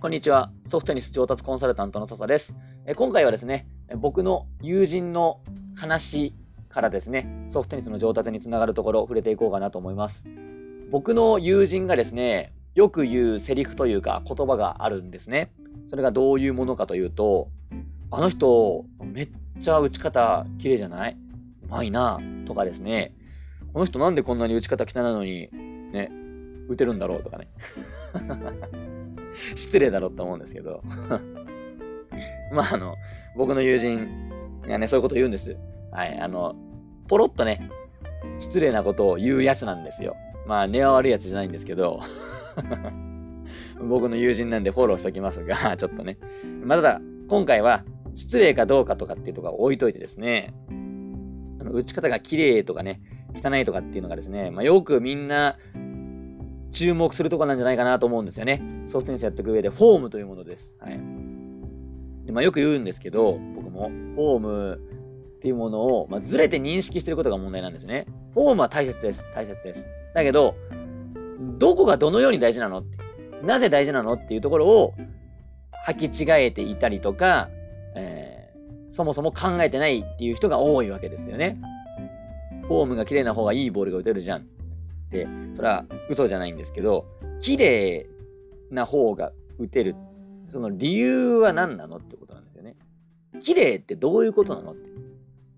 こんにちは。ソフトテニス上達コンサルタントの笹です。え今回はですね、僕の友人の話からですね、ソフトテニスの上達につながるところを触れていこうかなと思います。僕の友人がですね、よく言うセリフというか言葉があるんですね。それがどういうものかというと、あの人、めっちゃ打ち方綺麗じゃない？うまいなとかですね、この人なんでこんなに打ち方汚いのに、ね、打てるんだろう？とかね。失礼だろって思うんですけど まあ、あの、僕の友人がね、そういうこと言うんです。はい、あの、ポロッとね、失礼なことを言うやつなんですよ。まあ、根は悪いやつじゃないんですけど 僕の友人なんでフォローしときますが、ちょっとね。まあ、ただ、今回は、失礼かどうかとかっていうところを置いといてですね、あの打ち方が綺麗とかね、汚いとかっていうのがですね、まあ、よくみんな注目するとこなんじゃないかなと思うんですよね。ソフトテニスやっていく上で、フォームというものです。はい。でまあ、よく言うんですけど、僕も、フォームっていうものを、まあ、ずれて認識してることが問題なんですね。フォームは大切です。大切です。だけど、どこがどのように大事なの、なぜ大事なのっていうところを履き違えていたりとか、えー、そもそも考えてないっていう人が多いわけですよね。フォームが綺麗な方がいいボールが打てるじゃん。って、それは嘘じゃないんですけど、綺麗な方が打てる。その理由は何なのってことなんですよね。綺麗ってどういうことなのって。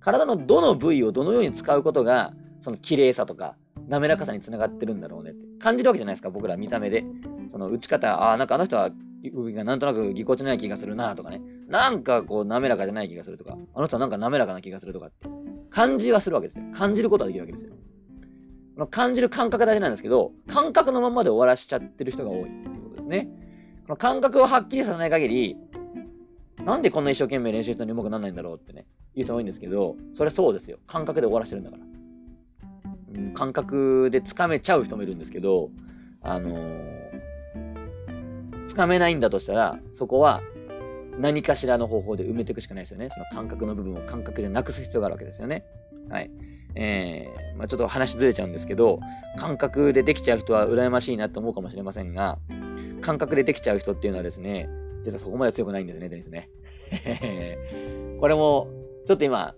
体のどの部位をどのように使うことが、その綺麗さとか、滑らかさにつながってるんだろうねって感じるわけじゃないですか、僕ら見た目で。その打ち方、ああ、なんかあの人は動きがなんとなくぎこちない気がするなとかね。なんかこう滑らかじゃない気がするとか、あの人はなんか滑らかな気がするとかって。感じはするわけですよ。感じることはできるわけですよ。感じる感覚大事なんですけど、感覚のままで終わらしちゃってる人が多いっていうことですね。この感覚をはっきりさせない限り、なんでこんな一生懸命練習したのに上手くならないんだろうってね、言う人多いんですけど、それはそうですよ。感覚で終わらせてるんだから。うん、感覚でつかめちゃう人もいるんですけど、あのー、つかめないんだとしたら、そこは何かしらの方法で埋めていくしかないですよね。その感覚の部分を感覚でなくす必要があるわけですよね。はい。えー、まあ、ちょっと話ずれちゃうんですけど、感覚でできちゃう人は羨ましいなと思うかもしれませんが、感覚でできちゃう人っていうのはですね、実はそこまで強くないんですね、テニスね。これも、ちょっと今、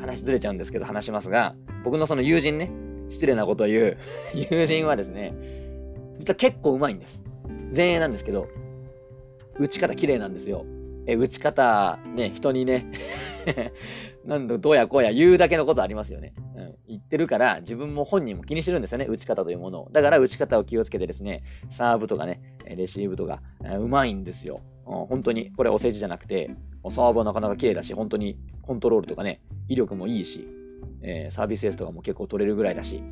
話ずれちゃうんですけど、話しますが、僕のその友人ね、失礼なことを言う 友人はですね、実は結構うまいんです。前衛なんですけど、打ち方綺麗なんですよ。え、打ち方、ね、人にね なんだ、どうやこうや言うだけのことありますよね。うん。言ってるから、自分も本人も気にしてるんですよね、打ち方というものを。だから、打ち方を気をつけてですね、サーブとかね、レシーブとか、うまいんですよ。本当に、これお世辞じゃなくて、サーブはなかなか綺麗だし、本当にコントロールとかね、威力もいいし、えー、サービスエースとかも結構取れるぐらいだし、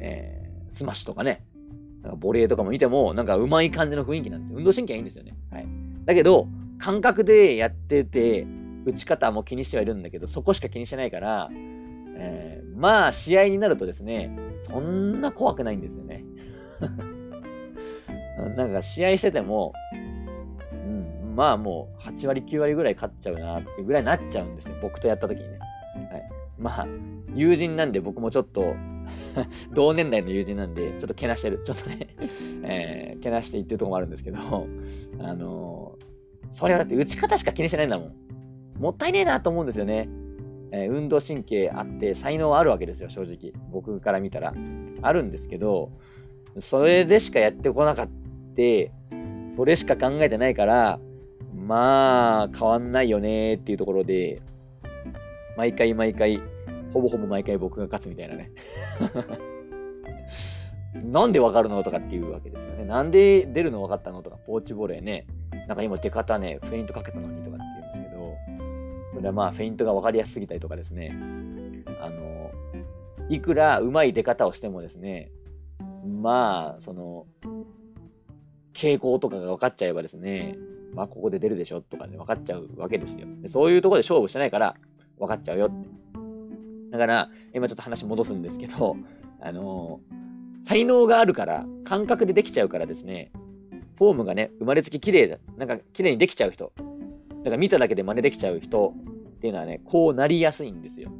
えー、スマッシュとかね、なんかボレーとかも見ても、なんかうまい感じの雰囲気なんですよ。運動神経いいんですよね。はい。だけど、感覚でやってて、打ち方も気にしてはいるんだけど、そこしか気にしてないから、えー、まあ、試合になるとですね、そんな怖くないんですよね。なんか試合してても、うん、まあもう8割9割ぐらい勝っちゃうなってぐらいになっちゃうんですよ。僕とやった時にね。はい、まあ、友人なんで僕もちょっと 同年代の友人なんで、ちょっとけなしてる。ちょっとね えー、けなしていってるとこもあるんですけど、あのー、それはだって打ち方しか気にしてないんだもん。もったいねえなと思うんですよね。えー、運動神経あって才能あるわけですよ、正直。僕から見たら。あるんですけど、それでしかやってこなかった、それしか考えてないから、まあ、変わんないよねっていうところで、毎回毎回、ほぼほぼ毎回僕が勝つみたいなね。なんでわかるのとかっていうわけですよね。なんで出るの分かったのとか、ポーチボレーね。なんか今出方ね、フェイントかけたのにとかって言うんですけど、それはまあフェイントが分かりやすすぎたりとかですね。あの、いくらうまい出方をしてもですね、まあ、その、傾向とかが分かっちゃえばですね、まあここで出るでしょとかね、分かっちゃうわけですよ。でそういうところで勝負してないから分かっちゃうよって。だから、今ちょっと話戻すんですけど、あの才能があるから、感覚でできちゃうからですね、フォームがね、生まれつき綺麗だ、なんか綺麗にできちゃう人、だか見ただけで真似できちゃう人っていうのはね、こうなりやすいんですよ。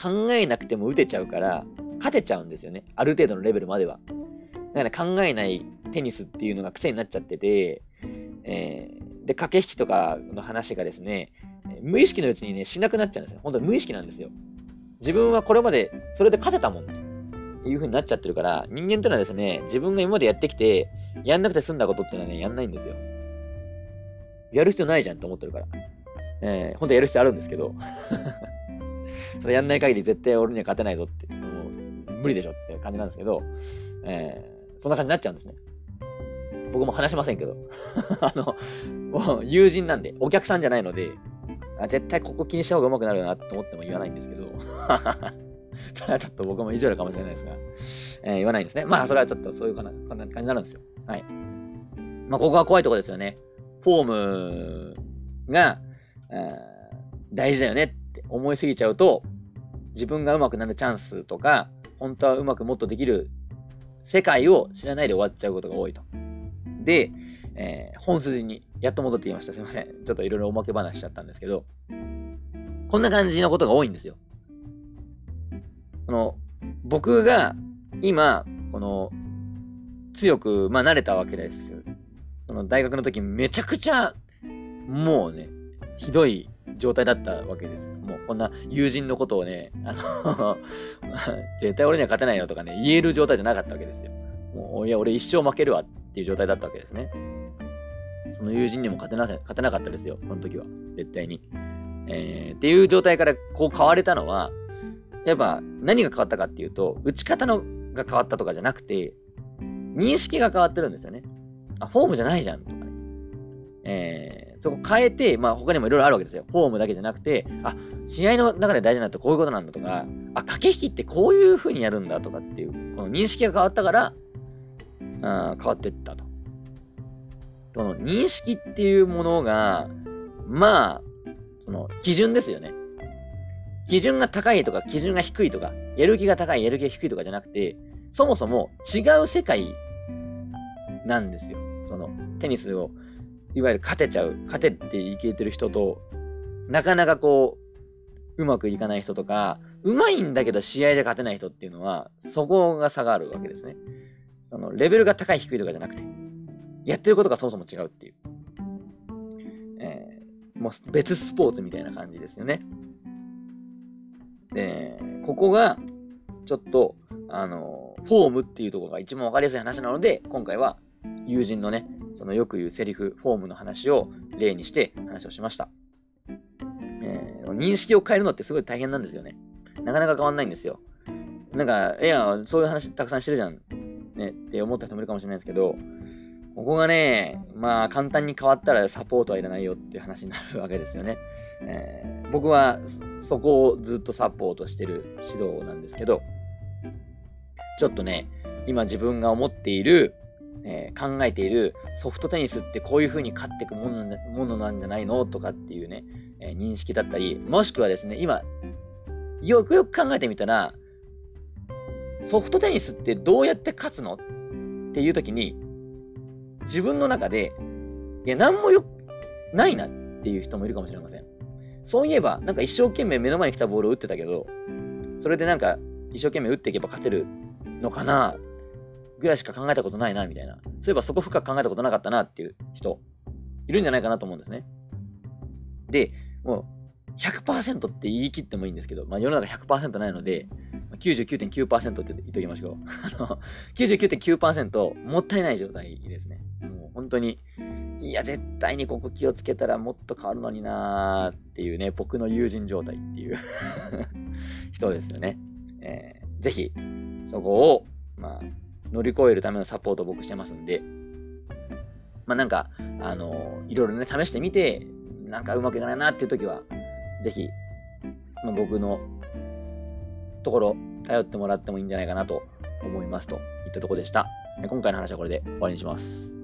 考えなくても打てちゃうから、勝てちゃうんですよね。ある程度のレベルまでは。だから考えないテニスっていうのが癖になっちゃってて、えー、で、駆け引きとかの話がですね、無意識のうちにね、しなくなっちゃうんですよ。本当に無意識なんですよ。自分はこれまでそれで勝てたもんっていう風になっちゃってるから、人間ってのはですね、自分が今までやってきて、やんなくて済んだことっていうのはね、やんないんですよ。やる必要ないじゃんって思ってるから。えー、本当やる必要あるんですけど、それやんない限り絶対俺には勝てないぞって、もう無理でしょって感じなんですけど、えー、そんな感じになっちゃうんですね。僕も話しませんけど。あの、もう友人なんで、お客さんじゃないので、あ絶対ここ気にした方が上手くなるなと思っても言わないんですけど、それはちょっと僕も意地悪かもしれないですが、えー、言わないんですね。まあ、それはちょっとそういう感じになるんですよ。はい。まあ、ここが怖いところですよね。フォームが、大事だよねって思いすぎちゃうと、自分が上手くなるチャンスとか、本当はうまくもっとできる世界を知らないで終わっちゃうことが多いと。で、えー、本筋にやっと戻ってきました。すいません。ちょっといろいろおまけ話しちゃったんですけど、こんな感じのことが多いんですよ。この、僕が今、この、強く、まあ、慣れたわけです。その大学の時めちゃくちゃ、もうね、ひどい状態だったわけです。もうこんな友人のことをね、あの 絶対俺には勝てないよとかね、言える状態じゃなかったわけですよ。もう、いや、俺一生負けるわっていう状態だったわけですね。その友人にも勝てな勝てなかったですよ、その時は。絶対に。えー、っていう状態からこう変われたのは、やっぱ何が変わったかっていうと、打ち方のが変わったとかじゃなくて、認識が変わってるんですよね。あ、フォームじゃないじゃんとかね。えー、そこ変えて、まあ他にもいろいろあるわけですよ。フォームだけじゃなくて、あ、試合の中で大事なのってこういうことなんだとか、あ、駆け引きってこういう風にやるんだとかっていう、この認識が変わったから、あ変わっていったと。この認識っていうものが、まあ、その基準ですよね。基準が高いとか、基準が低いとか、やる気が高い、やる気が低いとかじゃなくて、そもそも違う世界なんですよ。そのテニスをいわゆる勝てちゃう、勝てっていけてる人と、なかなかこう、うまくいかない人とか、うまいんだけど試合じゃ勝てない人っていうのは、そこが差があるわけですね。そのレベルが高い低いとかじゃなくて、やってることがそもそも違うっていう。えー、もう別スポーツみたいな感じですよね。で、ここが、ちょっと、あの、フォームっていうところが一番わかりやすい話なので、今回は友人のね、そのよく言うセリフ、フォームの話を例にして話をしました。えー、認識を変えるのってすごい大変なんですよね。なかなか変わんないんですよ。なんか、いや、そういう話たくさんしてるじゃん。ね、って思った人もいるかもしれないですけど、ここがね、まあ簡単に変わったらサポートはいらないよっていう話になるわけですよね。えー、僕はそこをずっとサポートしてる指導なんですけど、ちょっとね、今自分が思っているえー、考えているソフトテニスってこういう風に勝っていくものものなんじゃないのとかっていうね、えー、認識だったり、もしくはですね、今、よくよく考えてみたら、ソフトテニスってどうやって勝つのっていう時に、自分の中で、いや、なんもよ、ないなっていう人もいるかもしれません。そういえば、なんか一生懸命目の前に来たボールを打ってたけど、それでなんか一生懸命打っていけば勝てるのかなぐらいしか考えたことないな、みたいな。そういえばそこ深く考えたことなかったなっていう人、いるんじゃないかなと思うんですね。で、もう100%って言い切ってもいいんですけど、まあ世の中100%ないので、99.9%って言っときましょう。99.9%もったいない状態ですね。もう本当に、いや、絶対にここ気をつけたらもっと変わるのになーっていうね、僕の友人状態っていう 人ですよね。えー、ぜひ、そこを、まあ、乗り越えるためのサポートを僕してますんで、まあなんか、あのいろいろね、試してみて、なんかうまくいかないなっていう時は、ぜひ、まあ、僕のところ、頼ってもらってもいいんじゃないかなと思いますといったところでした。今回の話はこれで終わりにします。